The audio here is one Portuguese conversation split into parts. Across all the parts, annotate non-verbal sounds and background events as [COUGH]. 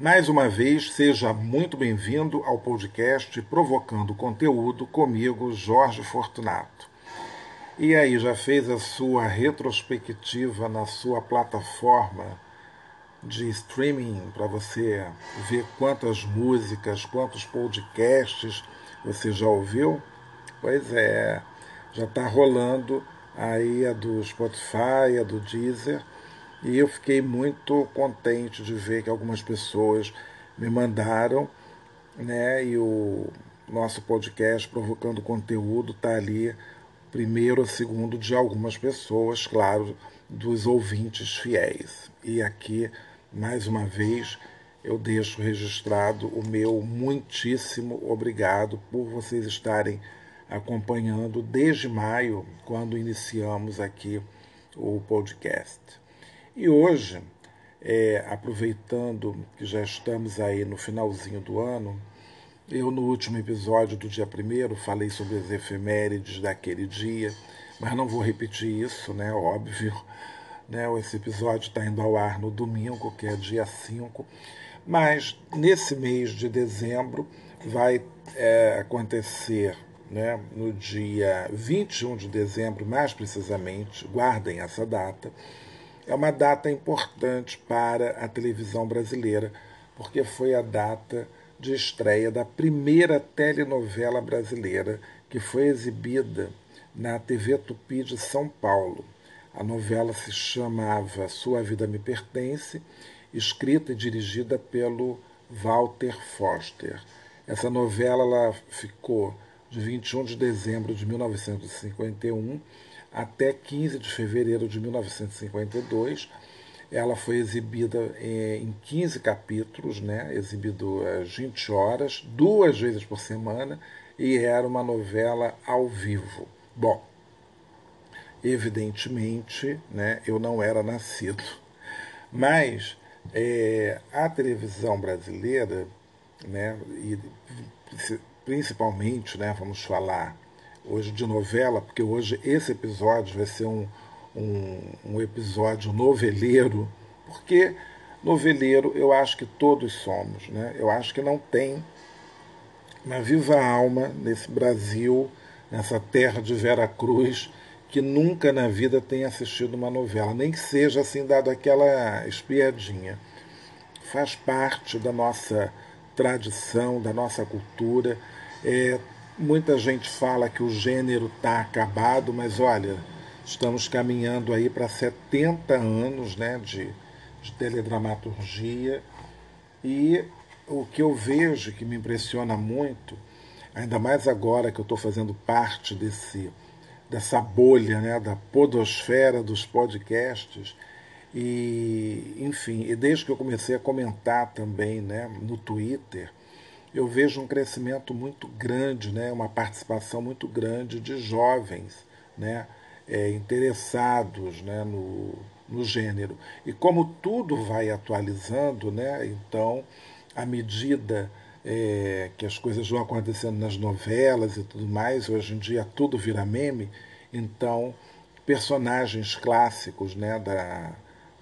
Mais uma vez, seja muito bem-vindo ao podcast Provocando Conteúdo comigo, Jorge Fortunato. E aí, já fez a sua retrospectiva na sua plataforma de streaming para você ver quantas músicas, quantos podcasts você já ouviu? Pois é, já está rolando aí a do Spotify, a do Deezer e eu fiquei muito contente de ver que algumas pessoas me mandaram, né? E o nosso podcast Provocando Conteúdo está ali, primeiro ou segundo de algumas pessoas, claro, dos ouvintes fiéis. E aqui, mais uma vez, eu deixo registrado o meu muitíssimo obrigado por vocês estarem acompanhando desde maio, quando iniciamos aqui o podcast. E hoje, é, aproveitando que já estamos aí no finalzinho do ano, eu no último episódio do dia primeiro falei sobre as efemérides daquele dia, mas não vou repetir isso, né? Óbvio. Né? Esse episódio está indo ao ar no domingo, que é dia 5. Mas nesse mês de dezembro vai é, acontecer né, no dia 21 de dezembro, mais precisamente, guardem essa data, é uma data importante para a televisão brasileira, porque foi a data de estreia da primeira telenovela brasileira que foi exibida na TV Tupi de São Paulo. A novela se chamava Sua Vida Me Pertence, escrita e dirigida pelo Walter Foster. Essa novela ela ficou de 21 de dezembro de 1951 até 15 de fevereiro de 1952. Ela foi exibida eh, em 15 capítulos, né, exibido às 20 horas, duas vezes por semana, e era uma novela ao vivo. Bom, evidentemente, né, eu não era nascido, mas é, a televisão brasileira, né, e principalmente, né, vamos falar hoje de novela, porque hoje esse episódio vai ser um, um, um episódio noveleiro, porque noveleiro eu acho que todos somos. Né? Eu acho que não tem uma viva alma nesse Brasil, nessa terra de Vera Cruz, que nunca na vida tenha assistido uma novela, nem que seja assim dado aquela espiadinha. Faz parte da nossa tradição, da nossa cultura. É, Muita gente fala que o gênero está acabado, mas olha, estamos caminhando aí para 70 anos né, de, de teledramaturgia. E o que eu vejo que me impressiona muito, ainda mais agora que eu estou fazendo parte desse, dessa bolha né, da podosfera dos podcasts, e enfim, e desde que eu comecei a comentar também né, no Twitter, eu vejo um crescimento muito grande, né, uma participação muito grande de jovens né, é, interessados né, no, no gênero. E como tudo vai atualizando, né, então, à medida é, que as coisas vão acontecendo nas novelas e tudo mais, hoje em dia tudo vira meme, então personagens clássicos né, da,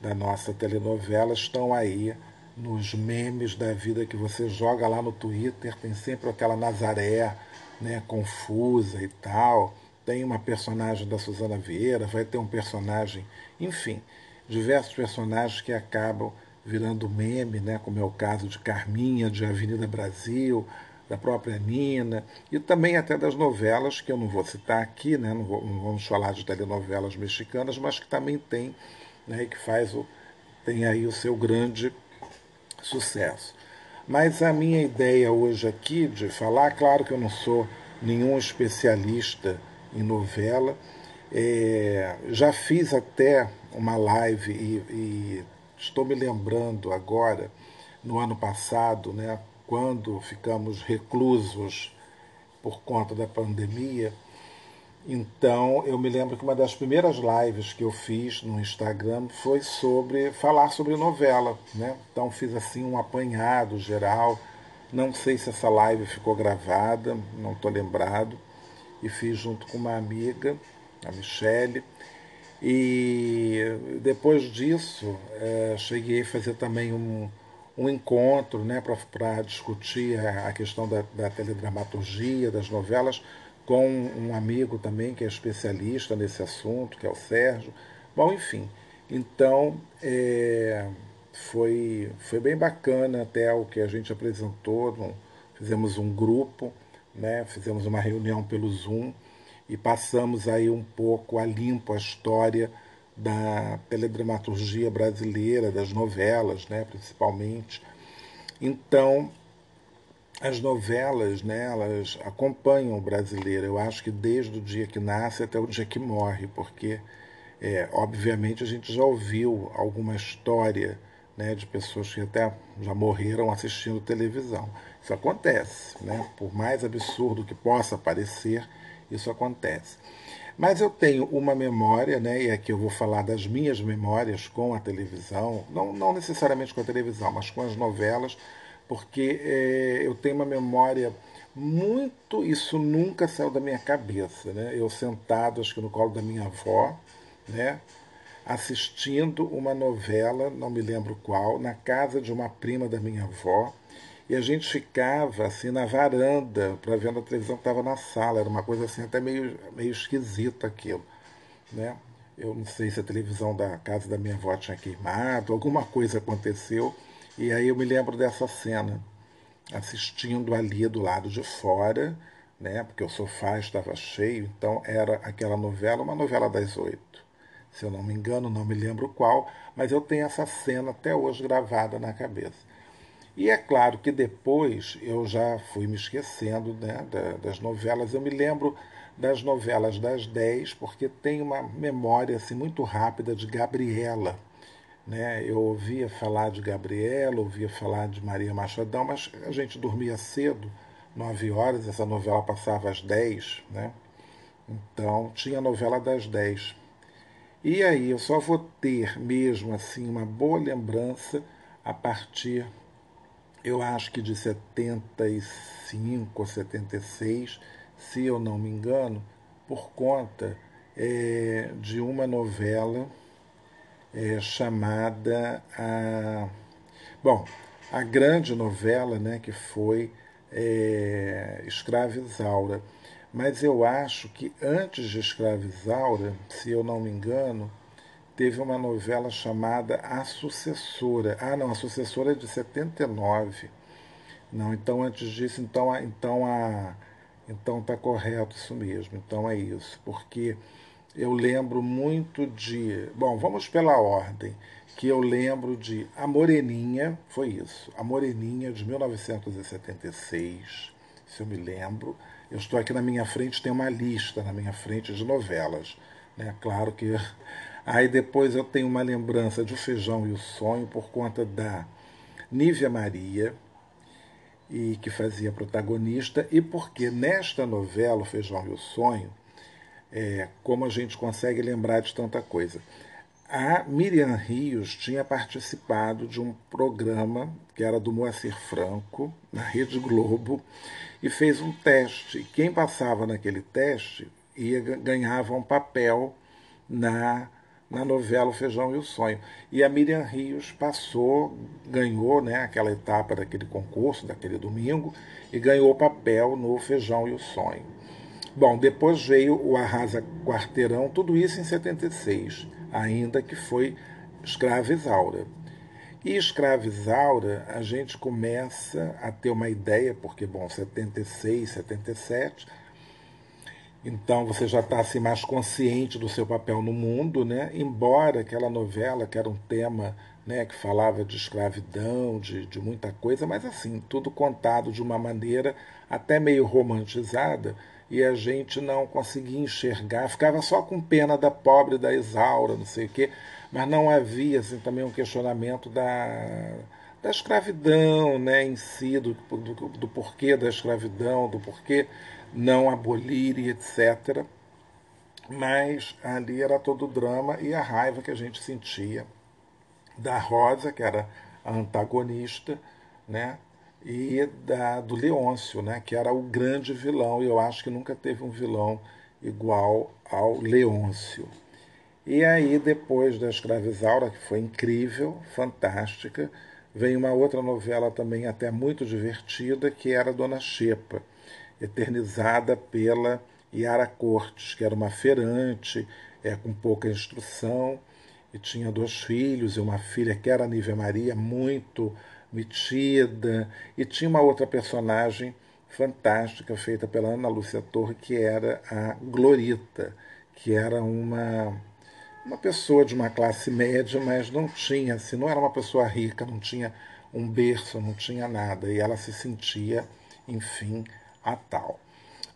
da nossa telenovela estão aí nos memes da vida que você joga lá no Twitter, tem sempre aquela Nazaré né, confusa e tal. Tem uma personagem da Suzana Vieira, vai ter um personagem, enfim, diversos personagens que acabam virando meme, né, como é o caso de Carminha, de Avenida Brasil, da própria Nina, e também até das novelas, que eu não vou citar aqui, né, não, vou, não vamos falar de telenovelas mexicanas, mas que também tem, né, que faz o, tem aí o seu grande sucesso. Mas a minha ideia hoje aqui de falar, claro que eu não sou nenhum especialista em novela, é, já fiz até uma live e, e estou me lembrando agora, no ano passado, né, quando ficamos reclusos por conta da pandemia, então, eu me lembro que uma das primeiras lives que eu fiz no Instagram foi sobre falar sobre novela, né? Então, fiz assim um apanhado geral. Não sei se essa live ficou gravada, não estou lembrado. E fiz junto com uma amiga, a Michele. E depois disso, é, cheguei a fazer também um, um encontro né, para discutir a, a questão da, da teledramaturgia, das novelas com um amigo também que é especialista nesse assunto, que é o Sérgio. Bom, enfim, então é, foi, foi bem bacana até o que a gente apresentou. Fizemos um grupo, né, fizemos uma reunião pelo Zoom e passamos aí um pouco a limpo a história da teledramaturgia brasileira, das novelas, né, principalmente. Então, as novelas, né, elas acompanham o brasileiro. Eu acho que desde o dia que nasce até o dia que morre, porque, é, obviamente, a gente já ouviu alguma história né, de pessoas que até já morreram assistindo televisão. Isso acontece, né? Por mais absurdo que possa parecer, isso acontece. Mas eu tenho uma memória, né, e aqui eu vou falar das minhas memórias com a televisão, não, não necessariamente com a televisão, mas com as novelas porque é, eu tenho uma memória muito. Isso nunca saiu da minha cabeça. Né? Eu sentado, acho que no colo da minha avó, né? assistindo uma novela, não me lembro qual, na casa de uma prima da minha avó. E a gente ficava assim na varanda para ver a televisão que estava na sala. Era uma coisa assim até meio, meio esquisita aquilo. Né? Eu não sei se a televisão da casa da minha avó tinha queimado, alguma coisa aconteceu e aí eu me lembro dessa cena, assistindo ali do lado de fora, né, porque o sofá estava cheio, então era aquela novela, uma novela das oito. Se eu não me engano, não me lembro qual, mas eu tenho essa cena até hoje gravada na cabeça. E é claro que depois eu já fui me esquecendo né, das novelas. Eu me lembro das novelas das dez, porque tem uma memória assim, muito rápida de Gabriela né? Eu ouvia falar de Gabriela, ouvia falar de Maria Machadão, mas a gente dormia cedo, nove horas, essa novela passava às dez, né? Então tinha a novela das dez. E aí eu só vou ter mesmo assim uma boa lembrança a partir, eu acho que de 75 ou 76, se eu não me engano, por conta é, de uma novela é, chamada a bom a grande novela né que foi é, Escrava Isaura mas eu acho que antes de Escrava Isaura se eu não me engano teve uma novela chamada A Sucessora. Ah não a Sucessora é de 79 não então antes disso então então a então tá correto isso mesmo. Então é isso porque eu lembro muito de. Bom, vamos pela ordem. Que eu lembro de A Moreninha, foi isso. A Moreninha de 1976, se eu me lembro. Eu estou aqui na minha frente, tem uma lista na minha frente de novelas. Né? Claro que. [LAUGHS] Aí depois eu tenho uma lembrança de O Feijão e o Sonho por conta da Nívia Maria, e que fazia protagonista, e porque nesta novela, O Feijão e o Sonho, é, como a gente consegue lembrar de tanta coisa. A Miriam Rios tinha participado de um programa que era do Moacir Franco, na Rede Globo, e fez um teste. Quem passava naquele teste ia, ganhava um papel na, na novela O Feijão e o Sonho. E a Miriam Rios passou, ganhou né, aquela etapa daquele concurso, daquele domingo, e ganhou o papel no Feijão e o Sonho. Bom, depois veio o Arrasa Quarteirão, tudo isso em 76, ainda que foi Escrava Isaura. E Escrava Isaura, a gente começa a ter uma ideia, porque, bom, 76, 77, então você já está assim, mais consciente do seu papel no mundo, né? embora aquela novela, que era um tema né, que falava de escravidão, de, de muita coisa, mas assim, tudo contado de uma maneira até meio romantizada, e a gente não conseguia enxergar, ficava só com pena da pobre da Isaura, não sei o quê, mas não havia assim, também um questionamento da, da escravidão né, em si, do, do, do porquê da escravidão, do porquê não abolir e etc. Mas ali era todo o drama e a raiva que a gente sentia da Rosa, que era a antagonista, né? E da, do Leôncio, né? que era o grande vilão, e eu acho que nunca teve um vilão igual ao Leôncio. E aí, depois da Escravizaura, que foi incrível, fantástica, vem uma outra novela também até muito divertida, que era Dona Xepa, eternizada pela Yara Cortes, que era uma feirante, é, com pouca instrução, e tinha dois filhos e uma filha que era Nívia Maria, muito metida, e tinha uma outra personagem fantástica feita pela Ana Lúcia Torre, que era a Glorita, que era uma uma pessoa de uma classe média, mas não tinha, assim, não era uma pessoa rica, não tinha um berço, não tinha nada, e ela se sentia, enfim, a tal.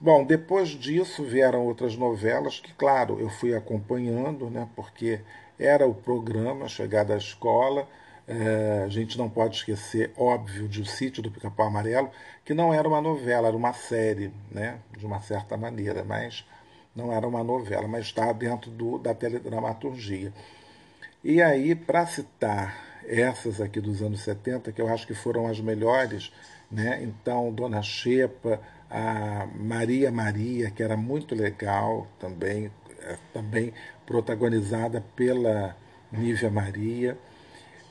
Bom, depois disso vieram outras novelas que, claro, eu fui acompanhando, né, porque era o programa Chegada à Escola. É, a gente não pode esquecer, óbvio, de O Sítio do Pica-Pau Amarelo, que não era uma novela, era uma série, né, de uma certa maneira, mas não era uma novela, mas está dentro do, da teledramaturgia. E aí, para citar essas aqui dos anos 70, que eu acho que foram as melhores, né? então Dona Xepa, a Maria Maria, que era muito legal também, é, também protagonizada pela Nívia Maria.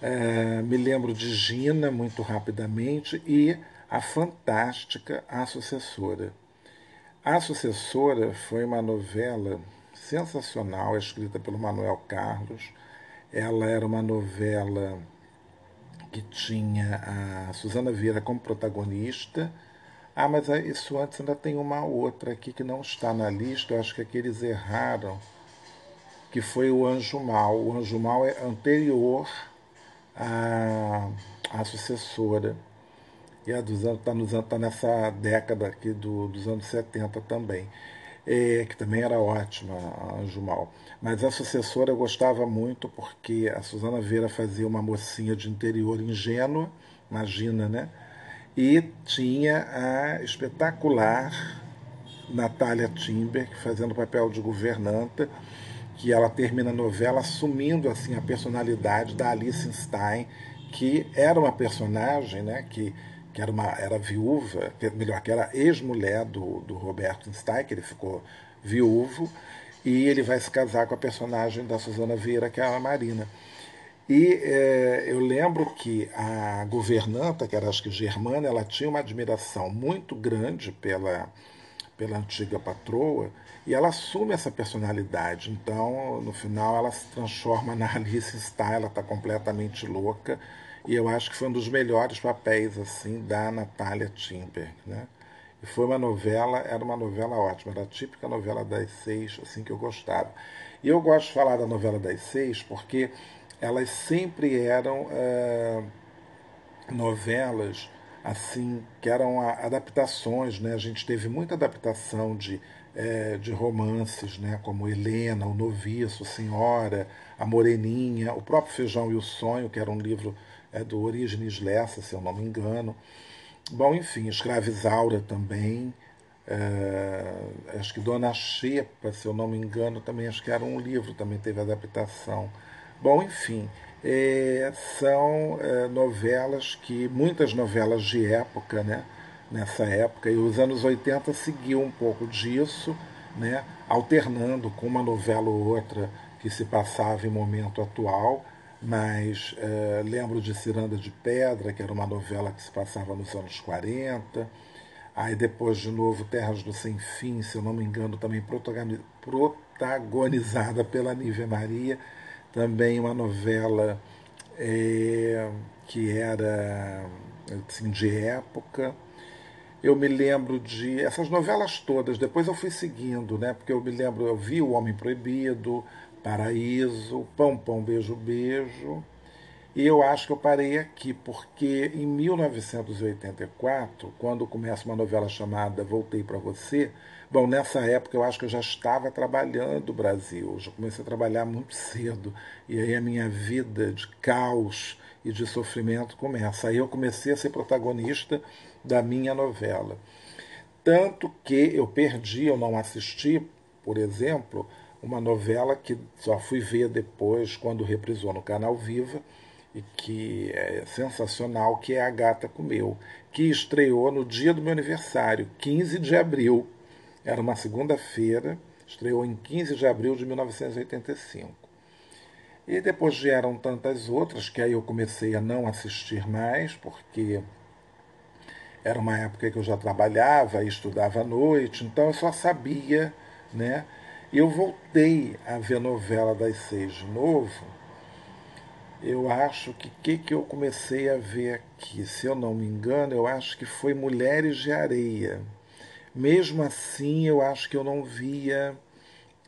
É, me lembro de Gina, muito rapidamente, e a fantástica A Sucessora. A Sucessora foi uma novela sensacional, escrita pelo Manuel Carlos. Ela era uma novela que tinha a Suzana Vieira como protagonista. Ah, mas isso antes ainda tem uma outra aqui que não está na lista, eu acho que, é que eles erraram, que foi o Anjo Mal. O Anjo Mal é anterior à, à sucessora. E a dos anos está tá nessa década aqui do, dos anos 70 também. É, que também era ótima, a Anjo Mal. Mas a sucessora eu gostava muito porque a Suzana Veira fazia uma mocinha de interior ingênua, imagina, né? E tinha a espetacular Natália Timber, fazendo o papel de governanta, que ela termina a novela assumindo assim a personalidade da Alice Stein, que era uma personagem né, que que era, uma, era viúva, melhor, que era ex-mulher do, do Roberto Stein, que ele ficou viúvo, e ele vai se casar com a personagem da Suzana Vieira, que é a Marina. E é, eu lembro que a governanta, que era acho que germana, ela tinha uma admiração muito grande pela, pela antiga patroa, e ela assume essa personalidade. Então, no final, ela se transforma na [LAUGHS] Alice Stein, ela está completamente louca e eu acho que foi um dos melhores papéis assim da Natália Timber, né? E foi uma novela, era uma novela ótima, era a típica novela das seis, assim que eu gostava. E eu gosto de falar da novela das seis porque elas sempre eram é, novelas assim que eram adaptações, né? A gente teve muita adaptação de é, de romances, né? Como Helena, O Noviço, Senhora, A Moreninha, o próprio Feijão e o Sonho, que era um livro é do Orígenes Lessa, se eu não me engano. Bom, enfim, Escravizaura também. É, acho que Dona Xepa, se eu não me engano, também acho que era um livro, também teve adaptação. Bom, enfim, é, são é, novelas que, muitas novelas de época, né? Nessa época, e os anos 80 seguiu um pouco disso, né? Alternando com uma novela ou outra que se passava em momento atual mas é, lembro de Ciranda de Pedra, que era uma novela que se passava nos anos 40. Aí depois, de novo, Terras do Sem Fim, se eu não me engano, também protagonizada pela Nívia Maria, também uma novela é, que era assim, de época. Eu me lembro de essas novelas todas, depois eu fui seguindo, né? Porque eu me lembro, eu vi O Homem Proibido, Paraíso, Pão Pão Beijo Beijo. E eu acho que eu parei aqui, porque em 1984, quando começa uma novela chamada Voltei para Você, Bom, nessa época eu acho que eu já estava trabalhando no Brasil, já comecei a trabalhar muito cedo, e aí a minha vida de caos e de sofrimento começa. Aí eu comecei a ser protagonista da minha novela. Tanto que eu perdi, eu não assisti, por exemplo, uma novela que só fui ver depois, quando reprisou no Canal Viva, e que é sensacional, que é A Gata Comeu, que estreou no dia do meu aniversário, 15 de abril. Era uma segunda-feira, estreou em 15 de abril de 1985. E depois vieram tantas outras que aí eu comecei a não assistir mais, porque era uma época que eu já trabalhava e estudava à noite, então eu só sabia, né? Eu voltei a ver novela das seis de novo eu acho que que, que eu comecei a ver aqui, se eu não me engano, eu acho que foi Mulheres de Areia. Mesmo assim, eu acho que eu não via.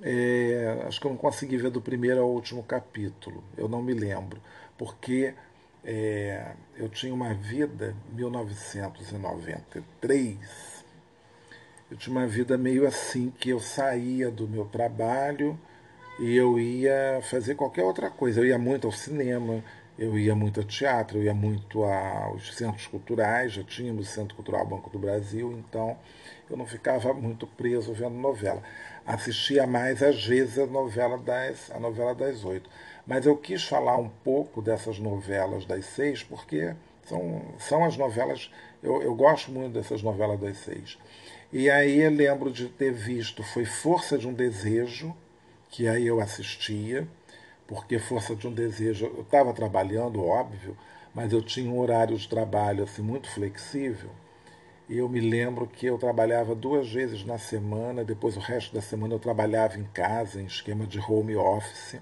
É, acho que eu não consegui ver do primeiro ao último capítulo, eu não me lembro, porque é, eu tinha uma vida, 1993, eu tinha uma vida meio assim, que eu saía do meu trabalho e eu ia fazer qualquer outra coisa. Eu ia muito ao cinema, eu ia muito ao teatro, eu ia muito aos centros culturais, já tínhamos o Centro Cultural Banco do Brasil, então eu não ficava muito preso vendo novela. Assistia mais, às vezes, a novela das, a novela das oito. Mas eu quis falar um pouco dessas novelas das seis, porque são, são as novelas. Eu, eu gosto muito dessas novelas das seis. E aí eu lembro de ter visto Foi Força de um Desejo, que aí eu assistia, porque força de um desejo, eu estava trabalhando, óbvio, mas eu tinha um horário de trabalho assim muito flexível. Eu me lembro que eu trabalhava duas vezes na semana, depois o resto da semana eu trabalhava em casa, em esquema de home office.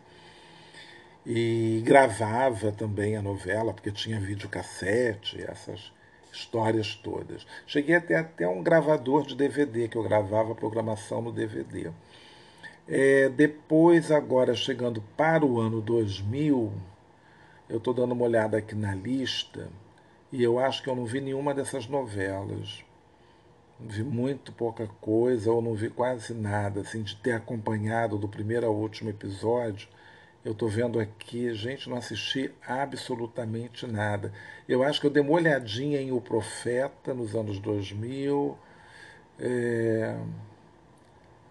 E gravava também a novela, porque tinha videocassete, essas histórias todas. Cheguei até até um gravador de DVD, que eu gravava a programação no DVD. É, depois, agora chegando para o ano 2000, eu estou dando uma olhada aqui na lista e eu acho que eu não vi nenhuma dessas novelas. Vi muito pouca coisa ou não vi quase nada, assim, de ter acompanhado do primeiro ao último episódio. Eu estou vendo aqui, gente, não assisti absolutamente nada. Eu acho que eu dei uma olhadinha em O Profeta nos anos 2000. É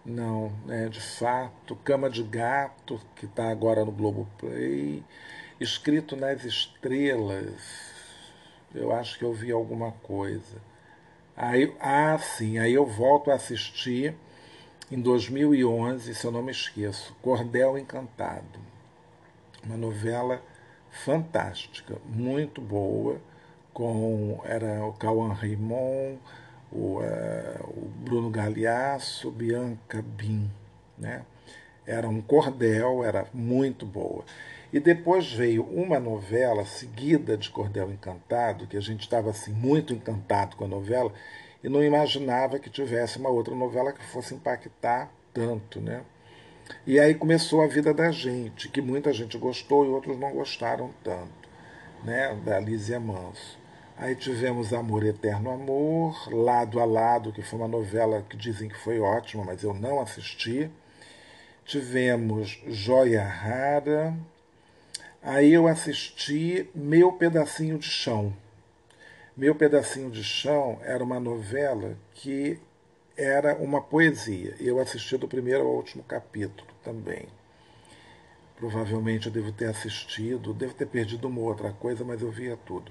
não, é de fato, Cama de Gato, que está agora no Globoplay, escrito nas estrelas. Eu acho que eu vi alguma coisa. Aí, ah, sim, aí eu volto a assistir em 2011, se eu não me esqueço, Cordel Encantado. Uma novela fantástica, muito boa, com era o Cauã Raymond, o, uh, o Bruno Galeasso, Bianca Bin. Né? Era um cordel, era muito boa. E depois veio uma novela seguida de Cordel Encantado, que a gente estava assim, muito encantado com a novela, e não imaginava que tivesse uma outra novela que fosse impactar tanto. Né? E aí começou a vida da gente, que muita gente gostou e outros não gostaram tanto, né? da Lízia Manso. Aí tivemos Amor Eterno Amor, Lado a Lado, que foi uma novela que dizem que foi ótima, mas eu não assisti. Tivemos Joia Rara. Aí eu assisti Meu Pedacinho de Chão. Meu Pedacinho de Chão era uma novela que era uma poesia. Eu assisti do primeiro ao último capítulo também. Provavelmente eu devo ter assistido, devo ter perdido uma outra coisa, mas eu via tudo.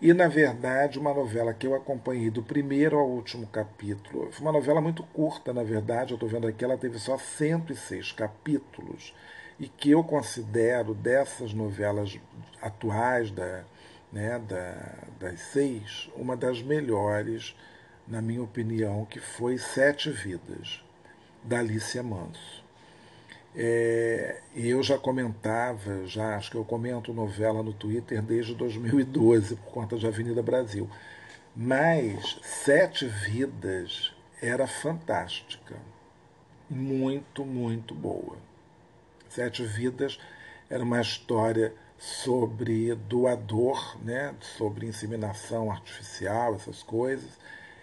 E, na verdade, uma novela que eu acompanhei do primeiro ao último capítulo. Foi uma novela muito curta, na verdade, eu estou vendo aqui, ela teve só 106 capítulos, e que eu considero dessas novelas atuais, da, né, da, das seis, uma das melhores, na minha opinião, que foi Sete Vidas, da Alicia Manso. É, e eu já comentava, já acho que eu comento novela no Twitter desde 2012, por conta de Avenida Brasil. Mas Sete Vidas era fantástica. Muito, muito boa. Sete Vidas era uma história sobre doador, né, sobre inseminação artificial, essas coisas,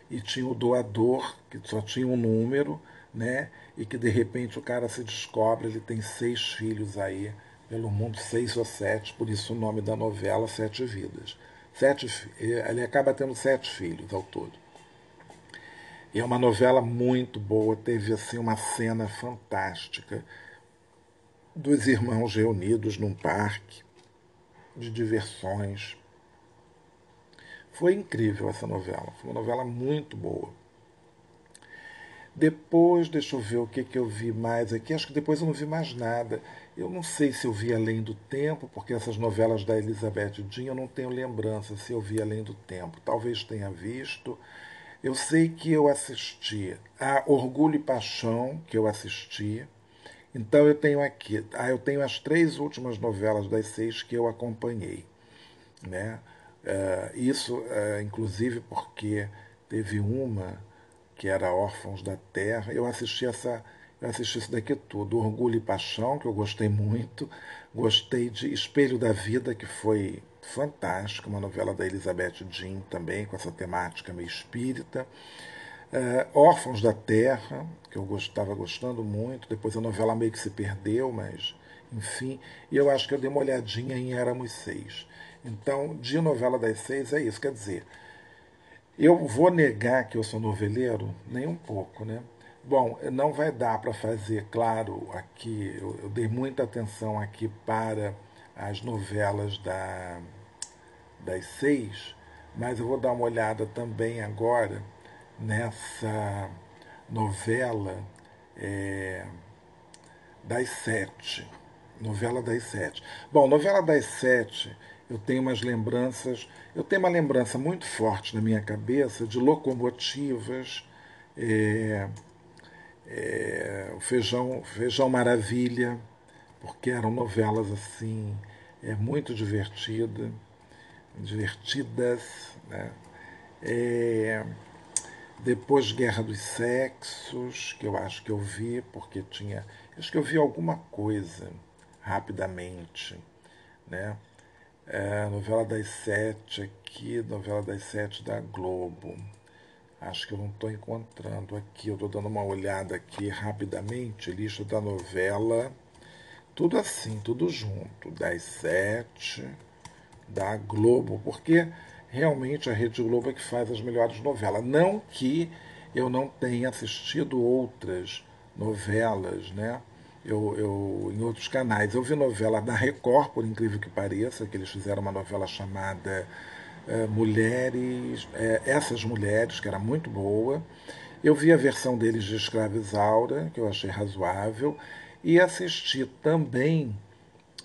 e tinha o doador, que só tinha um número, né? E que de repente o cara se descobre, ele tem seis filhos aí pelo mundo, seis ou sete, por isso o nome da novela Sete Vidas. Sete, ele acaba tendo sete filhos ao todo. E é uma novela muito boa, teve assim uma cena fantástica dos irmãos reunidos num parque de diversões. Foi incrível essa novela, foi uma novela muito boa. Depois, deixa eu ver o que, que eu vi mais aqui. Acho que depois eu não vi mais nada. Eu não sei se eu vi Além do Tempo, porque essas novelas da Elizabeth Jean eu não tenho lembrança se eu vi Além do Tempo. Talvez tenha visto. Eu sei que eu assisti a Orgulho e Paixão, que eu assisti. Então eu tenho aqui, ah, eu tenho as três últimas novelas das seis que eu acompanhei. Né? Uh, isso, uh, inclusive, porque teve uma que era Órfãos da Terra. Eu assisti essa, eu assisti isso daqui tudo. Orgulho e Paixão, que eu gostei muito. Gostei de Espelho da Vida, que foi fantástica, uma novela da Elizabeth Jean também, com essa temática meio espírita. Uh, Órfãos da Terra, que eu estava gostando muito. Depois a novela meio que se perdeu, mas enfim. E eu acho que eu dei uma olhadinha em Éramos Seis. Então, de novela das seis é isso. Quer dizer, eu vou negar que eu sou noveleiro? Nem um pouco, né? Bom, não vai dar para fazer, claro, aqui, eu, eu dei muita atenção aqui para as novelas da, das seis, mas eu vou dar uma olhada também agora nessa novela é, das sete. Novela das sete. Bom, novela das sete, eu tenho umas lembranças, eu tenho uma lembrança muito forte na minha cabeça de locomotivas, é, é, o feijão, feijão Maravilha, porque eram novelas assim, é muito divertida, divertidas, né? É, depois Guerra dos Sexos, que eu acho que eu vi, porque tinha. Acho que eu vi alguma coisa rapidamente. Né? É, novela das sete aqui, novela das sete da Globo. Acho que eu não estou encontrando aqui. Eu estou dando uma olhada aqui rapidamente, lista da novela tudo assim, tudo junto, das sete, da Globo, porque realmente a Rede Globo é que faz as melhores novelas. Não que eu não tenha assistido outras novelas, né? Eu, eu, em outros canais. Eu vi novela da Record, por incrível que pareça, que eles fizeram uma novela chamada é, Mulheres, é, Essas Mulheres, que era muito boa. Eu vi a versão deles de Escrava Isaura, que eu achei razoável. E assisti também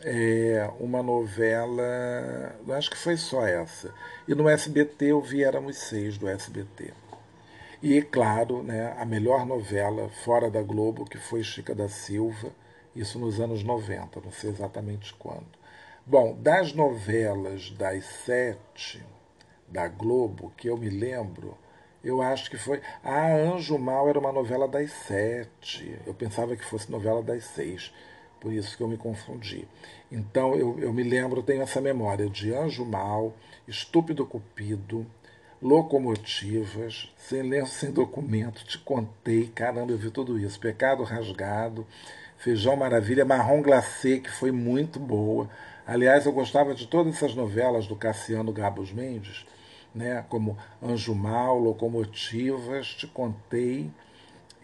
é, uma novela, acho que foi só essa. E no SBT eu vi Éramos Seis do SBT. E, claro, né, a melhor novela fora da Globo, que foi Chica da Silva, isso nos anos 90, não sei exatamente quando. Bom, das novelas das sete da Globo, que eu me lembro, eu acho que foi. Ah, Anjo Mal era uma novela das sete. Eu pensava que fosse novela das seis. Por isso que eu me confundi. Então eu, eu me lembro, tenho essa memória de Anjo Mal, Estúpido Cupido, Locomotivas, Sem Lenço, [LAUGHS] Sem Documento, Te Contei, caramba, eu vi tudo isso. Pecado Rasgado, Feijão Maravilha, Marrom Glacê, que foi muito boa. Aliás, eu gostava de todas essas novelas do Cassiano Gabos Mendes né, como Anjo Mal, Locomotivas, Te Contei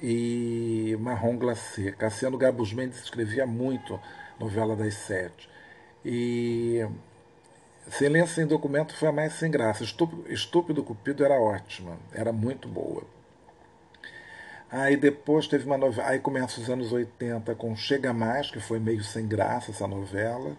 e Marrom Glacê. Cassiano Gabus Mendes escrevia muito novela das sete. E Silêncio sem documento foi a mais sem graça. Estúpido, Estúpido Cupido era ótima, era muito boa. Aí depois teve uma novela. Aí começa os anos 80 com Chega Mais, que foi meio sem graça essa novela.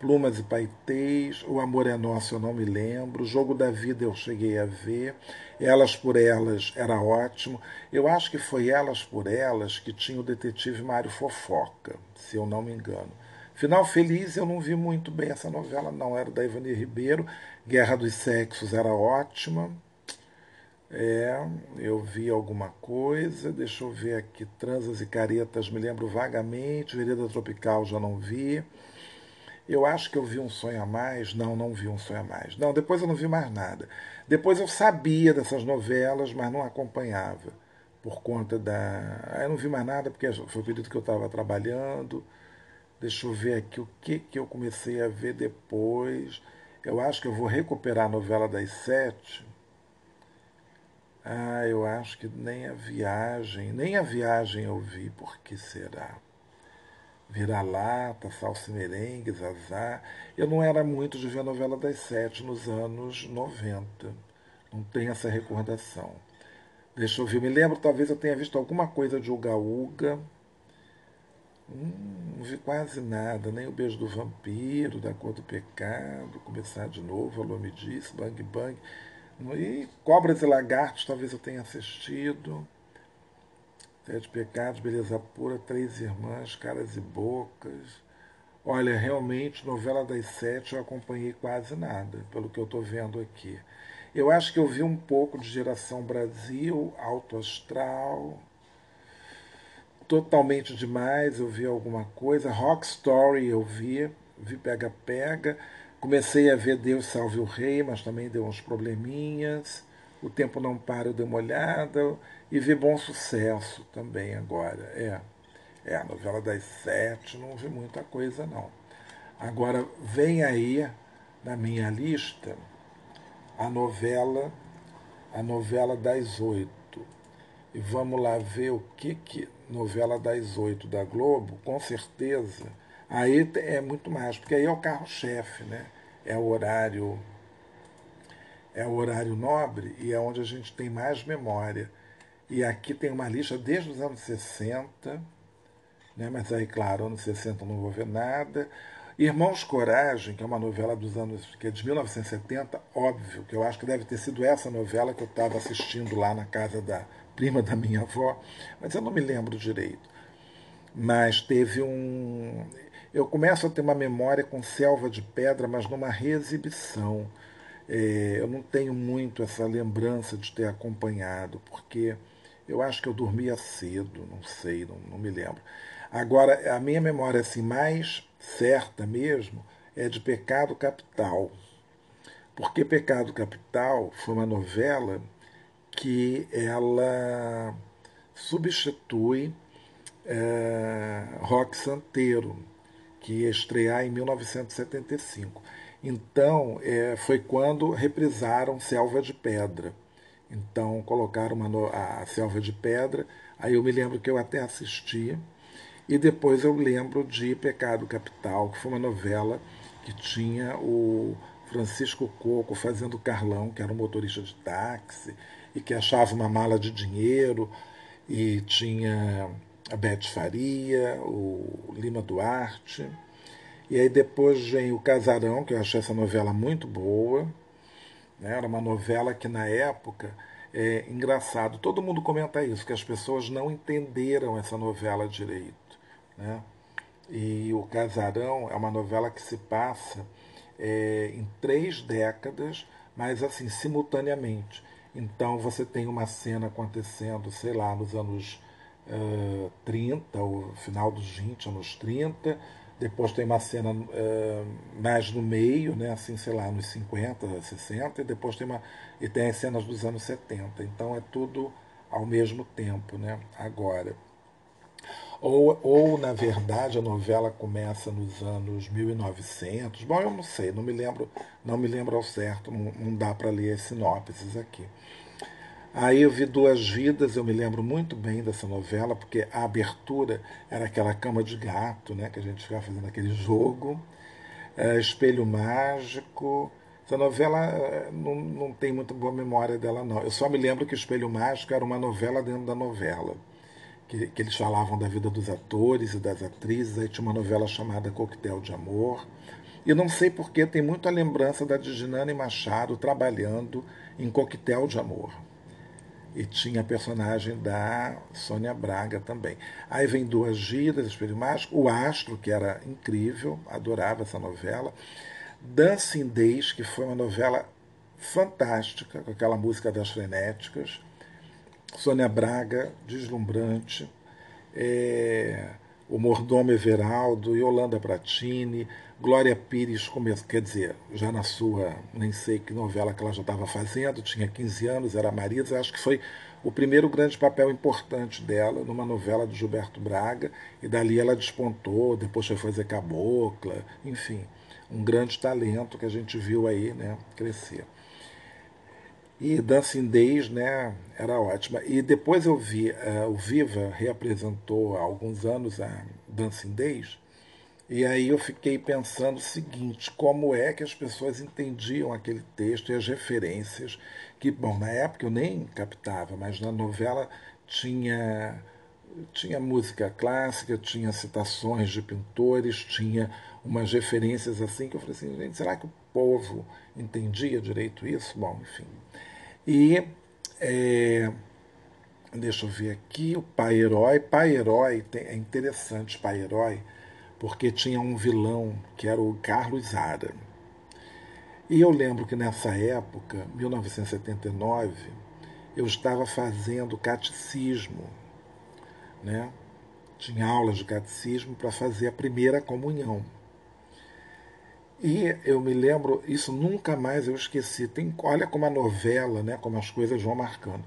Plumas e Paetês, O Amor é Nosso eu não me lembro, O Jogo da Vida eu cheguei a ver, Elas por Elas era ótimo. Eu acho que foi Elas por Elas que tinha o detetive Mário Fofoca, se eu não me engano. Final Feliz eu não vi muito bem essa novela, não, era da Ivani Ribeiro. Guerra dos Sexos era ótima. É, eu vi alguma coisa, deixa eu ver aqui, Transas e Caretas, me lembro vagamente, Vereda Tropical já não vi. Eu acho que eu vi um sonho a mais. Não, não vi um sonho a mais. Não, depois eu não vi mais nada. Depois eu sabia dessas novelas, mas não acompanhava. Por conta da. Eu não vi mais nada, porque foi o período que eu estava trabalhando. Deixa eu ver aqui o que, que eu comecei a ver depois. Eu acho que eu vou recuperar a novela das sete. Ah, eu acho que nem a viagem, nem a viagem eu vi, por que será? Vira-lata, salsa merengue, zazá. Eu não era muito de ver a novela das sete nos anos 90. Não tenho essa recordação. Deixa eu ver, me lembro, talvez eu tenha visto alguma coisa de Uga Uga. Hum, não vi quase nada, nem o beijo do vampiro, da cor do pecado, começar de novo, alô me disse, bang bang. E Cobras e Lagartos talvez eu tenha assistido. Sete Pecados, Beleza Pura, Três Irmãs, Caras e Bocas. Olha, realmente, novela das sete eu acompanhei quase nada, pelo que eu estou vendo aqui. Eu acho que eu vi um pouco de Geração Brasil, Alto Astral. Totalmente demais, eu vi alguma coisa. Rock Story eu vi, vi Pega Pega. Comecei a ver Deus Salve o Rei, mas também deu uns probleminhas. O Tempo Não Para, eu dei uma olhada e vi Bom Sucesso também agora. É, é a novela das sete, não vi muita coisa não. Agora vem aí na minha lista a novela, a novela das oito. E vamos lá ver o que que novela das oito da Globo, com certeza. Aí é muito mais, porque aí é o carro-chefe, né? É o horário é o horário nobre e é onde a gente tem mais memória. E aqui tem uma lista desde os anos 60, né? mas aí, claro, anos 60 não vou ver nada. Irmãos Coragem, que é uma novela dos anos que é de 1970, óbvio, que eu acho que deve ter sido essa novela que eu estava assistindo lá na casa da prima da minha avó, mas eu não me lembro direito. Mas teve um. Eu começo a ter uma memória com Selva de Pedra, mas numa reexibição. É, eu não tenho muito essa lembrança de ter acompanhado, porque eu acho que eu dormia cedo, não sei, não, não me lembro. Agora, a minha memória assim, mais certa mesmo é de Pecado Capital. Porque Pecado Capital foi uma novela que ela substitui é, Rock Santeiro, que ia estrear em 1975. Então, é, foi quando reprisaram Selva de Pedra. Então colocaram uma, a Selva de Pedra. Aí eu me lembro que eu até assisti. E depois eu lembro de Pecado Capital, que foi uma novela que tinha o Francisco Coco fazendo Carlão, que era um motorista de táxi, e que achava uma mala de dinheiro, e tinha a Beth Faria, o Lima Duarte. E aí depois vem o Casarão, que eu achei essa novela muito boa. Né? Era uma novela que na época é engraçado. Todo mundo comenta isso, que as pessoas não entenderam essa novela direito. Né? E o Casarão é uma novela que se passa é, em três décadas, mas assim, simultaneamente. Então você tem uma cena acontecendo, sei lá, nos anos uh, 30, o final dos 20, anos 30, depois tem uma cena uh, mais no meio, né, assim, sei lá, nos 50, 60, e depois tem uma e tem as cenas dos anos 70. Então é tudo ao mesmo tempo, né? Agora. Ou, ou na verdade a novela começa nos anos 1900. Bom, eu não sei, não me lembro, não me lembro ao certo, não, não dá para ler as sinopses aqui. Aí eu vi Duas Vidas, eu me lembro muito bem dessa novela, porque a abertura era aquela cama de gato, né, que a gente ficava fazendo aquele jogo. É, Espelho Mágico. Essa novela é, não, não tem muito boa memória dela, não. Eu só me lembro que Espelho Mágico era uma novela dentro da novela. Que, que eles falavam da vida dos atores e das atrizes. Aí tinha uma novela chamada Coquetel de Amor. E não sei porque tem muita lembrança da Diginane Machado trabalhando em Coquetel de Amor. E tinha a personagem da Sônia Braga também. Aí vem Duas Giras, Espelho Mágico, O Astro, que era incrível, adorava essa novela. Dancing Days, que foi uma novela fantástica, com aquela música das frenéticas. Sônia Braga, deslumbrante. É, o Mordomo Everaldo, Yolanda Pratini, Glória Pires, quer dizer, já na sua, nem sei que novela que ela já estava fazendo, tinha 15 anos, era Marisa, acho que foi o primeiro grande papel importante dela numa novela de Gilberto Braga, e dali ela despontou, depois foi fazer Cabocla, enfim, um grande talento que a gente viu aí né, crescer. E Dancing Days né, era ótima. E depois eu vi, uh, o Viva reapresentou há alguns anos a Dancing Days, e aí eu fiquei pensando o seguinte, como é que as pessoas entendiam aquele texto e as referências, que, bom, na época eu nem captava, mas na novela tinha tinha música clássica, tinha citações de pintores, tinha umas referências assim que eu falei assim, gente, será que o povo entendia direito isso? Bom, enfim. E é, deixa eu ver aqui, o pai herói. Pai herói é interessante, pai herói, porque tinha um vilão que era o Carlos Zara. E eu lembro que nessa época, 1979, eu estava fazendo catecismo, né? Tinha aulas de catecismo para fazer a primeira comunhão. E eu me lembro, isso nunca mais eu esqueci. Tem, olha como a novela, né, como as coisas vão marcando.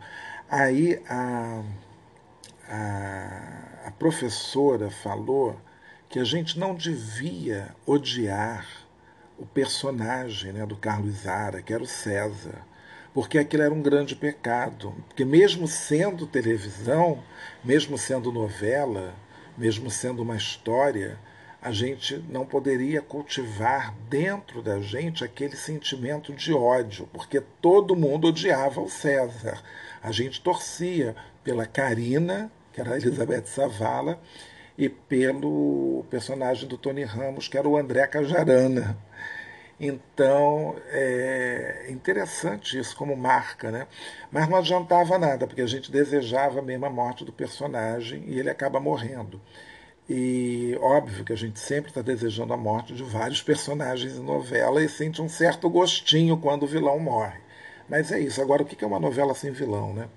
Aí a, a, a professora falou que a gente não devia odiar o personagem né, do Carlos Zara, que era o César, porque aquilo era um grande pecado. Porque mesmo sendo televisão, mesmo sendo novela, mesmo sendo uma história, a gente não poderia cultivar dentro da gente aquele sentimento de ódio, porque todo mundo odiava o César. A gente torcia pela Karina, que era a Elizabeth Savala, e pelo personagem do Tony Ramos, que era o André Cajarana. Então, é interessante isso como marca, né? Mas não adiantava nada, porque a gente desejava mesmo a morte do personagem e ele acaba morrendo. E óbvio que a gente sempre está desejando a morte de vários personagens em novela e sente um certo gostinho quando o vilão morre. Mas é isso. Agora, o que é uma novela sem vilão, né?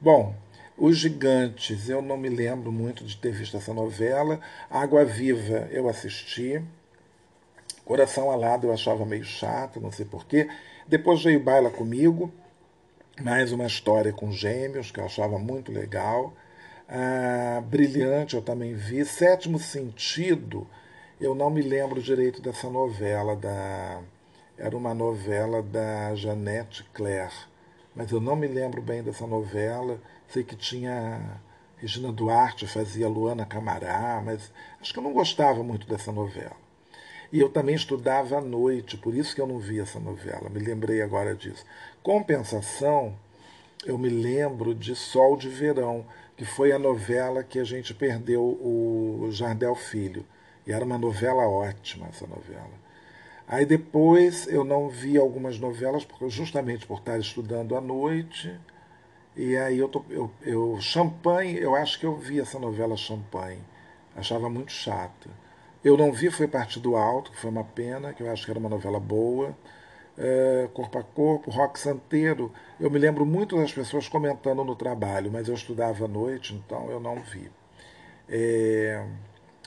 Bom, Os Gigantes, eu não me lembro muito de ter visto essa novela. Água Viva, eu assisti. Coração Alado, eu achava meio chato, não sei porquê. Depois veio Baila Comigo, mais uma história com gêmeos, que eu achava muito legal. Ah, brilhante eu também vi. Sétimo Sentido, eu não me lembro direito dessa novela. Da, era uma novela da Janete Claire, mas eu não me lembro bem dessa novela. Sei que tinha Regina Duarte, fazia Luana Camará, mas acho que eu não gostava muito dessa novela. E eu também estudava à noite, por isso que eu não vi essa novela, me lembrei agora disso. Compensação, eu me lembro de Sol de Verão, que foi a novela que a gente perdeu o Jardel Filho. E era uma novela ótima essa novela. Aí depois eu não vi algumas novelas, justamente por estar estudando à noite. E aí eu, tô, eu, eu Champagne, eu acho que eu vi essa novela Champagne. Achava muito chata. Eu não vi foi Partido Alto, que foi uma pena, que eu acho que era uma novela boa é, corpo a corpo, rock santeiro. Eu me lembro muito das pessoas comentando no trabalho, mas eu estudava à noite, então eu não vi. É,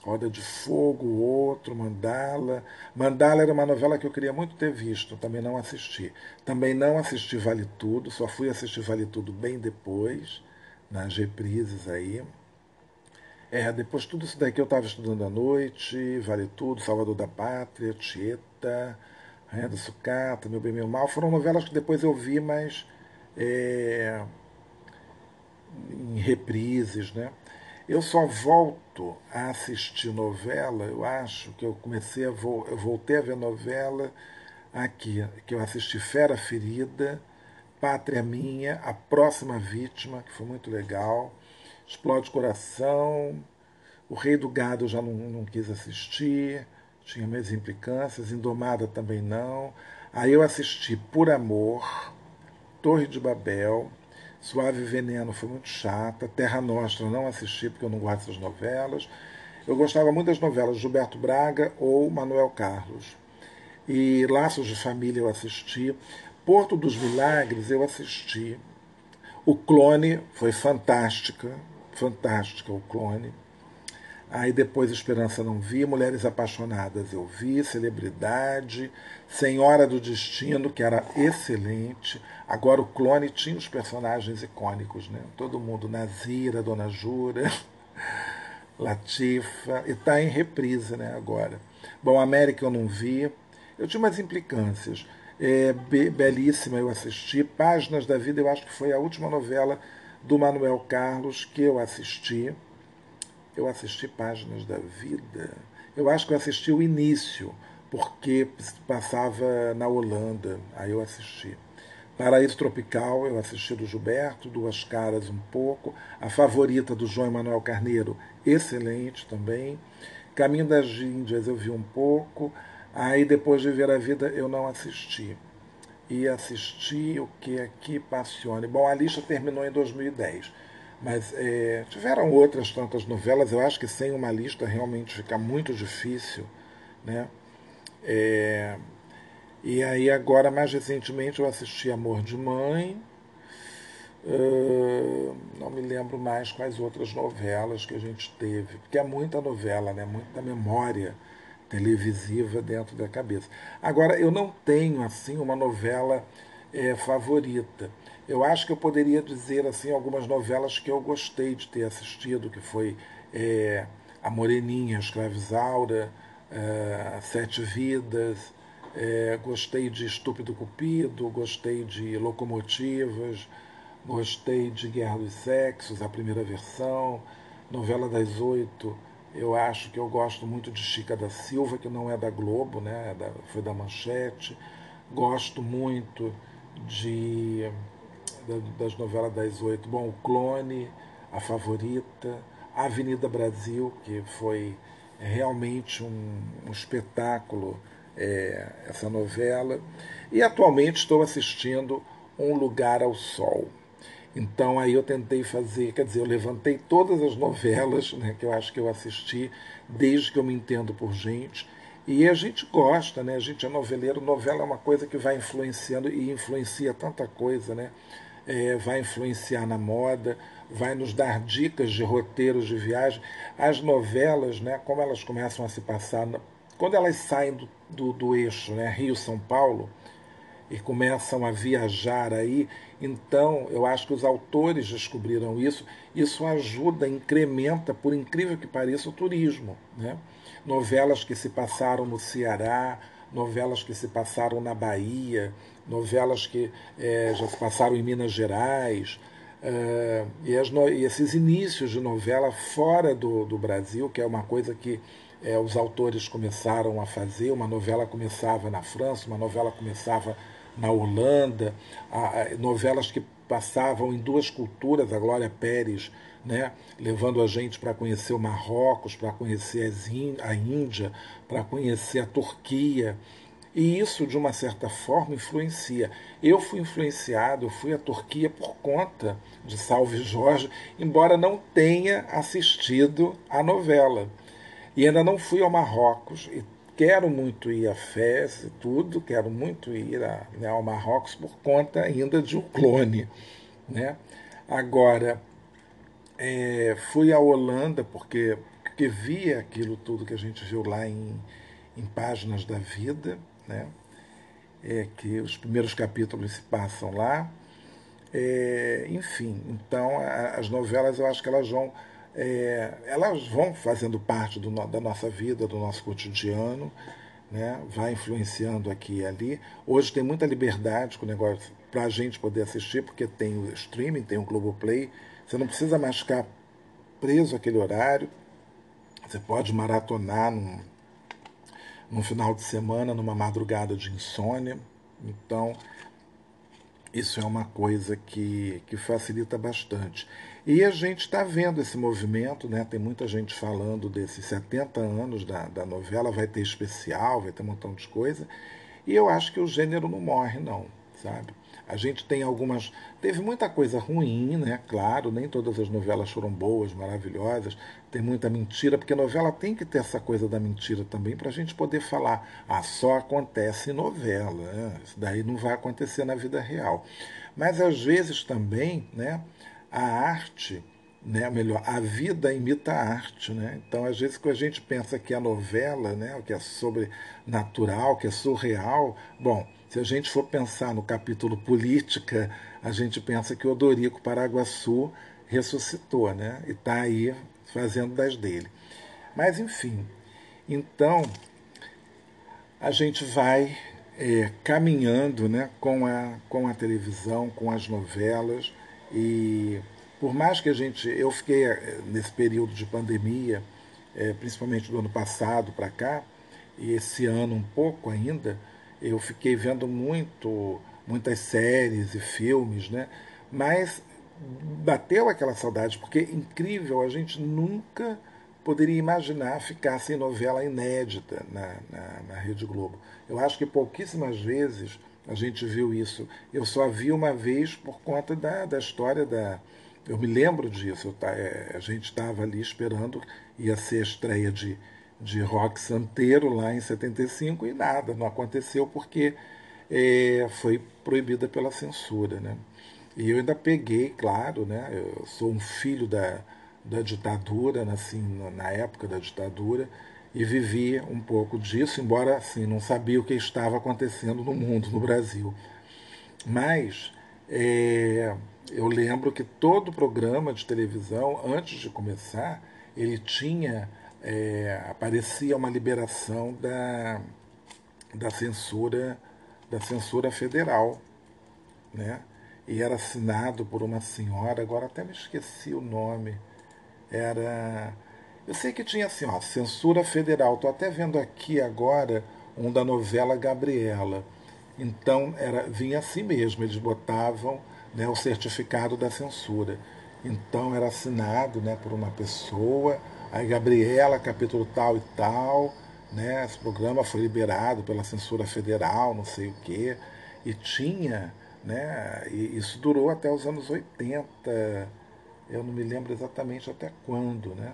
Roda de Fogo, outro, Mandala. Mandala era uma novela que eu queria muito ter visto, também não assisti. Também não assisti Vale Tudo, só fui assistir Vale Tudo bem depois, nas reprises aí. É, depois tudo isso daqui eu estava estudando à noite, Vale Tudo, Salvador da Pátria, Tieta, do Sucata, Meu Bem Meu Mal, foram novelas que depois eu vi, mas é, em reprises. Né? Eu só volto a assistir novela, eu acho que eu comecei a vo, eu voltei a ver novela aqui, que eu assisti Fera Ferida, Pátria Minha, A Próxima Vítima, que foi muito legal, Explode Coração, O Rei do Gado eu já não, não quis assistir tinha minhas implicâncias, Indomada também não. Aí eu assisti Por Amor, Torre de Babel, Suave Veneno foi muito chata, Terra Nostra não assisti porque eu não gosto dessas novelas. Eu gostava muito das novelas Gilberto Braga ou Manuel Carlos. E Laços de Família eu assisti. Porto dos Milagres eu assisti. O Clone foi fantástica, fantástica o Clone. Aí depois Esperança não vi, Mulheres Apaixonadas eu vi, Celebridade, Senhora do Destino, que era excelente. Agora o clone tinha os personagens icônicos, né? Todo mundo, Nazira, Dona Jura, [LAUGHS] Latifa, e está em reprise né, agora. Bom, América eu não vi. Eu tinha umas implicâncias. É, be belíssima eu assisti. Páginas da Vida, eu acho que foi a última novela do Manuel Carlos que eu assisti eu assisti Páginas da Vida. Eu acho que eu assisti o início, porque passava na Holanda. Aí eu assisti. Paraíso Tropical, eu assisti do Gilberto, Duas Caras um pouco. A favorita do João Emanuel Carneiro, excelente também. Caminho das Índias eu vi um pouco. Aí depois de ver a vida eu não assisti. E assisti o que aqui Passione. Bom, a lista terminou em 2010. Mas é, tiveram outras tantas novelas, eu acho que sem uma lista realmente fica muito difícil. Né? É, e aí agora, mais recentemente, eu assisti Amor de Mãe. Uh, não me lembro mais quais outras novelas que a gente teve, porque é muita novela, né? muita memória televisiva dentro da cabeça. Agora, eu não tenho assim uma novela é, favorita. Eu acho que eu poderia dizer assim algumas novelas que eu gostei de ter assistido, que foi é, A Moreninha, Escravizaura, é, Sete Vidas, é, gostei de Estúpido Cupido, gostei de Locomotivas, gostei de Guerra dos Sexos, a primeira versão, Novela das Oito, eu acho que eu gosto muito de Chica da Silva, que não é da Globo, né? É foi da Manchete. Gosto muito de das novelas das oito. Bom, o Clone, A Favorita, Avenida Brasil, que foi realmente um, um espetáculo é, essa novela. E atualmente estou assistindo Um Lugar ao Sol. Então aí eu tentei fazer, quer dizer, eu levantei todas as novelas né, que eu acho que eu assisti desde que eu me entendo por gente. E a gente gosta, né? A gente é noveleiro, novela é uma coisa que vai influenciando e influencia tanta coisa, né? É, vai influenciar na moda, vai nos dar dicas de roteiros de viagem. As novelas, né, como elas começam a se passar, quando elas saem do, do, do eixo né, Rio-São Paulo e começam a viajar aí, então eu acho que os autores descobriram isso. Isso ajuda, incrementa, por incrível que pareça, o turismo. Né? Novelas que se passaram no Ceará, novelas que se passaram na Bahia, novelas que é, já se passaram em Minas Gerais, é, e, as, e, esses inícios de novela fora do, do Brasil, que é uma coisa que é, os autores começaram a fazer. Uma novela começava na França, uma novela começava na Holanda, a, a, novelas que passavam em duas culturas, a Glória Pérez né, levando a gente para conhecer o Marrocos, para conhecer a Índia, para conhecer a Turquia. E isso, de uma certa forma, influencia. Eu fui influenciado, eu fui à Turquia por conta de Salve Jorge, embora não tenha assistido a novela. E ainda não fui ao Marrocos, e quero muito ir a Fez e tudo, quero muito ir a, né, ao Marrocos por conta ainda de um clone. Né? Agora, é, fui à Holanda porque, porque vi aquilo tudo que a gente viu lá em, em Páginas da Vida, né? É, que os primeiros capítulos se passam lá. É, enfim, então a, as novelas eu acho que elas vão, é, elas vão fazendo parte do, da nossa vida, do nosso cotidiano, né? vai influenciando aqui e ali. Hoje tem muita liberdade com o negócio para a gente poder assistir, porque tem o streaming, tem o Globoplay, você não precisa mais ficar preso àquele horário. Você pode maratonar num, num final de semana, numa madrugada de insônia. Então, isso é uma coisa que, que facilita bastante. E a gente está vendo esse movimento, né? tem muita gente falando desses 70 anos da, da novela, vai ter especial, vai ter um montão de coisa. E eu acho que o gênero não morre, não, sabe? A gente tem algumas. Teve muita coisa ruim, né? Claro, nem todas as novelas foram boas, maravilhosas. Tem muita mentira, porque novela tem que ter essa coisa da mentira também para a gente poder falar. Ah, só acontece em novela. Né? Isso daí não vai acontecer na vida real. Mas às vezes também, né? A arte né, melhor, a vida imita a arte, né? Então, às vezes, quando a gente pensa que a novela, né, que é sobrenatural, que é surreal, bom, se a gente for pensar no capítulo política, a gente pensa que Odorico Paraguaçu ressuscitou, né? E está aí fazendo das dele. Mas, enfim, então a gente vai é, caminhando né, com, a, com a televisão, com as novelas e por mais que a gente. Eu fiquei eh, nesse período de pandemia, é, principalmente do ano passado para cá, e esse ano um pouco ainda, eu fiquei vendo muito, muitas séries e filmes, né? Mas bateu aquela saudade, porque incrível, a gente nunca poderia imaginar ficar sem novela inédita na, na, na Rede Globo. Eu acho que pouquíssimas vezes a gente viu isso. Eu só vi uma vez por conta da, da história da, eu me lembro disso. Tá, é, a gente estava ali esperando, ia ser a estreia de, de Rock Santeiro lá em 75 e nada, não aconteceu porque é, foi proibida pela censura. Né? E eu ainda peguei, claro, né? eu sou um filho da, da ditadura, assim, na época da ditadura, e vivi um pouco disso, embora assim, não sabia o que estava acontecendo no mundo, no Brasil. Mas é, eu lembro que todo programa de televisão, antes de começar, ele tinha. É, aparecia uma liberação da, da censura da censura federal, né? E era assinado por uma senhora, agora até me esqueci o nome. Era eu sei que tinha assim, ó, censura federal. Estou até vendo aqui agora um da novela Gabriela. Então era vinha assim mesmo, eles botavam né, o certificado da censura. Então era assinado né, por uma pessoa, aí Gabriela, capítulo tal e tal, né, esse programa foi liberado pela censura federal, não sei o quê, e tinha, né, e isso durou até os anos 80, eu não me lembro exatamente até quando, né,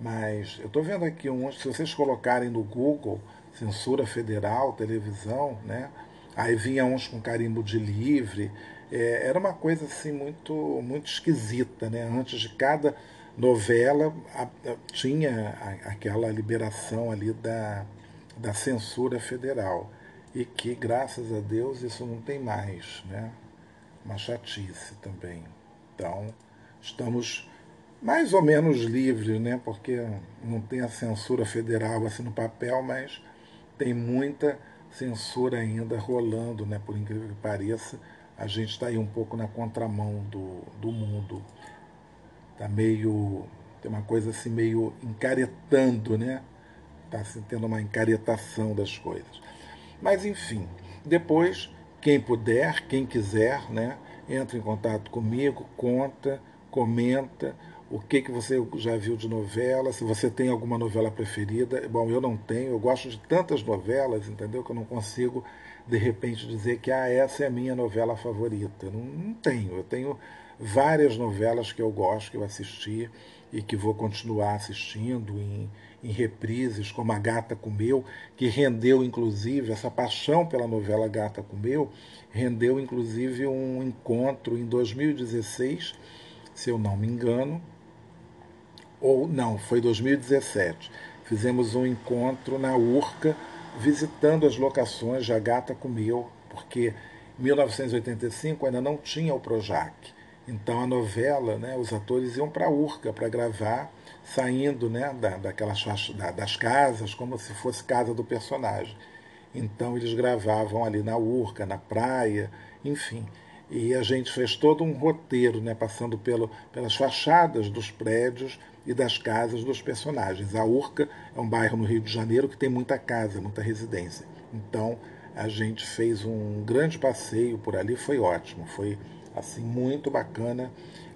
mas eu estou vendo aqui uns, se vocês colocarem no Google, censura federal, televisão, né, aí vinha uns com carimbo de livre, é, era uma coisa assim muito, muito esquisita. Né? Antes de cada novela a, a, tinha a, aquela liberação ali da, da censura federal. E que, graças a Deus, isso não tem mais. Né? Uma chatice também. Então, estamos mais ou menos livres, né? porque não tem a censura federal assim no papel, mas tem muita censura ainda rolando, né? por incrível que pareça a gente está aí um pouco na contramão do, do mundo. Está meio. Tem uma coisa assim meio encaretando, né? Está assim, tendo uma encaretação das coisas. Mas enfim, depois, quem puder, quem quiser, né? Entra em contato comigo, conta, comenta o que, que você já viu de novela, se você tem alguma novela preferida. Bom, eu não tenho, eu gosto de tantas novelas, entendeu? Que eu não consigo de repente dizer que ah, essa é a minha novela favorita. Não, não tenho. Eu tenho várias novelas que eu gosto, que eu assisti e que vou continuar assistindo em, em reprises, como A Gata Comeu, que rendeu inclusive, essa paixão pela novela Gata Comeu, rendeu inclusive um encontro em 2016, se eu não me engano, ou não, foi 2017. Fizemos um encontro na Urca visitando as locações de A Gata Comeu, porque em 1985 ainda não tinha o Projac. Então a novela, né, os atores iam para a Urca para gravar, saindo né, da, daquelas da, das casas, como se fosse casa do personagem. Então eles gravavam ali na Urca, na praia, enfim. E a gente fez todo um roteiro, né, passando pelo, pelas fachadas dos prédios e das casas dos personagens. A Urca é um bairro no Rio de Janeiro que tem muita casa, muita residência. Então a gente fez um grande passeio por ali, foi ótimo, foi assim muito bacana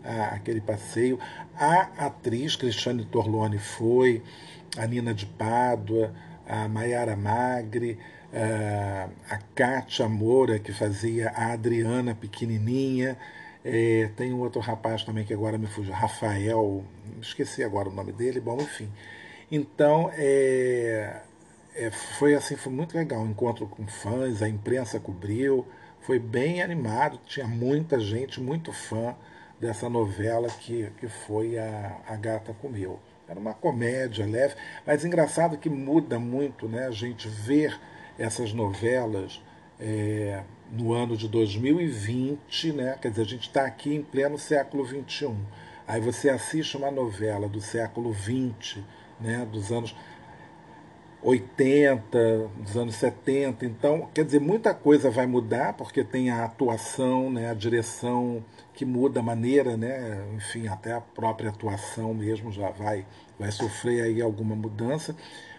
ah, aquele passeio. A atriz Cristiane Torlone foi, a Nina de Pádua, a Maiara Magre, ah, a Kátia Moura, que fazia a Adriana pequenininha, é, tem um outro rapaz também que agora me fugiu, Rafael, esqueci agora o nome dele, bom, enfim. Então, é, é, foi assim, foi muito legal, encontro com fãs, a imprensa cobriu, foi bem animado, tinha muita gente, muito fã dessa novela que, que foi a, a Gata Comeu. Era uma comédia leve, mas engraçado que muda muito né, a gente ver essas novelas é, no ano de 2020, né, quer dizer, a gente está aqui em pleno século XXI. Aí você assiste uma novela do século XX, né, dos anos 80, dos anos 70. Então, quer dizer, muita coisa vai mudar, porque tem a atuação, né, a direção que muda a maneira, né, enfim, até a própria atuação mesmo já vai, vai sofrer aí alguma mudança,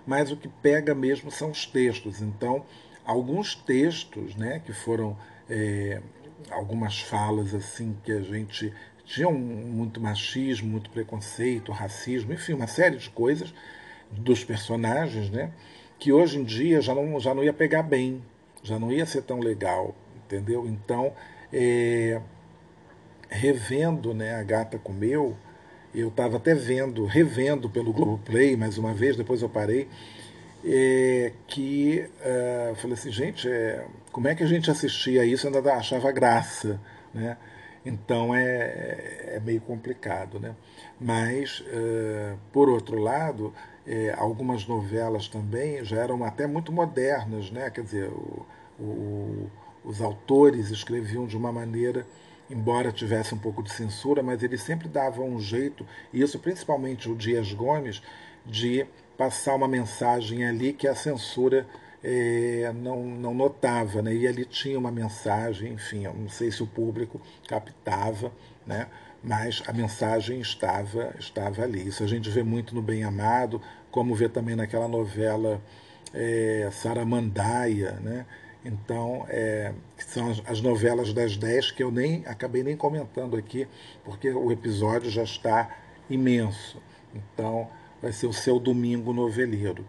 mas o que pega mesmo são os textos. Então, alguns textos né, que foram é, algumas falas assim que a gente tinha um, muito machismo, muito preconceito, racismo, enfim, uma série de coisas dos personagens, né? Que hoje em dia já não, já não ia pegar bem, já não ia ser tão legal, entendeu? Então, é, revendo né, a Gata Comeu, eu estava até vendo, revendo pelo Globoplay mais uma vez, depois eu parei, é, que uh, falei assim, gente, é, como é que a gente assistia isso e ainda achava graça, né? Então é, é meio complicado, né? Mas, uh, por outro lado, é, algumas novelas também já eram até muito modernas, né? Quer dizer, o, o, os autores escreviam de uma maneira, embora tivesse um pouco de censura, mas eles sempre davam um jeito, e isso principalmente o Dias Gomes, de passar uma mensagem ali que a censura é, não, não notava, né? e ali tinha uma mensagem, enfim, eu não sei se o público captava, né? Mas a mensagem estava, estava ali. Isso a gente vê muito no Bem Amado, como vê também naquela novela é, Saramandaia, né? Então, é, são as, as, novelas das 10 que eu nem acabei nem comentando aqui, porque o episódio já está imenso. Então, vai ser o seu domingo noveleiro.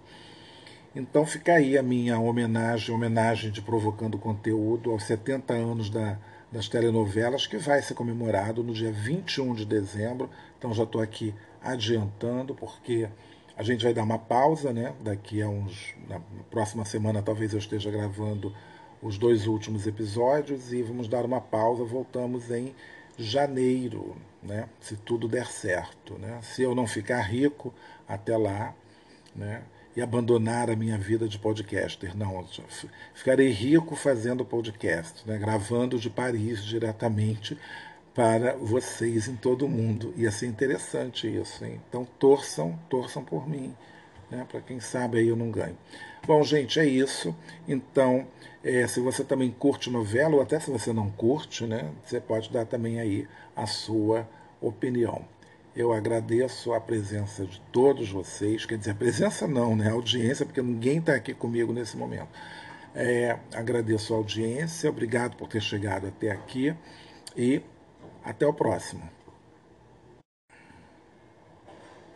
Então fica aí a minha homenagem, homenagem de Provocando Conteúdo aos 70 anos da, das telenovelas, que vai ser comemorado no dia 21 de dezembro. Então já estou aqui adiantando, porque a gente vai dar uma pausa, né? Daqui a uns. Na próxima semana talvez eu esteja gravando os dois últimos episódios e vamos dar uma pausa. Voltamos em janeiro, né? Se tudo der certo, né? Se eu não ficar rico até lá, né? E abandonar a minha vida de podcaster. Não, ficarei rico fazendo podcast, né? gravando de Paris diretamente para vocês em todo o mundo. Ia ser interessante isso. Hein? Então torçam, torçam por mim. Né? Para quem sabe aí eu não ganho. Bom, gente, é isso. Então, é, se você também curte novela, ou até se você não curte, né, você pode dar também aí a sua opinião. Eu agradeço a presença de todos vocês, quer dizer, a presença não, né? A audiência, porque ninguém está aqui comigo nesse momento. É, agradeço a audiência, obrigado por ter chegado até aqui e até o próximo.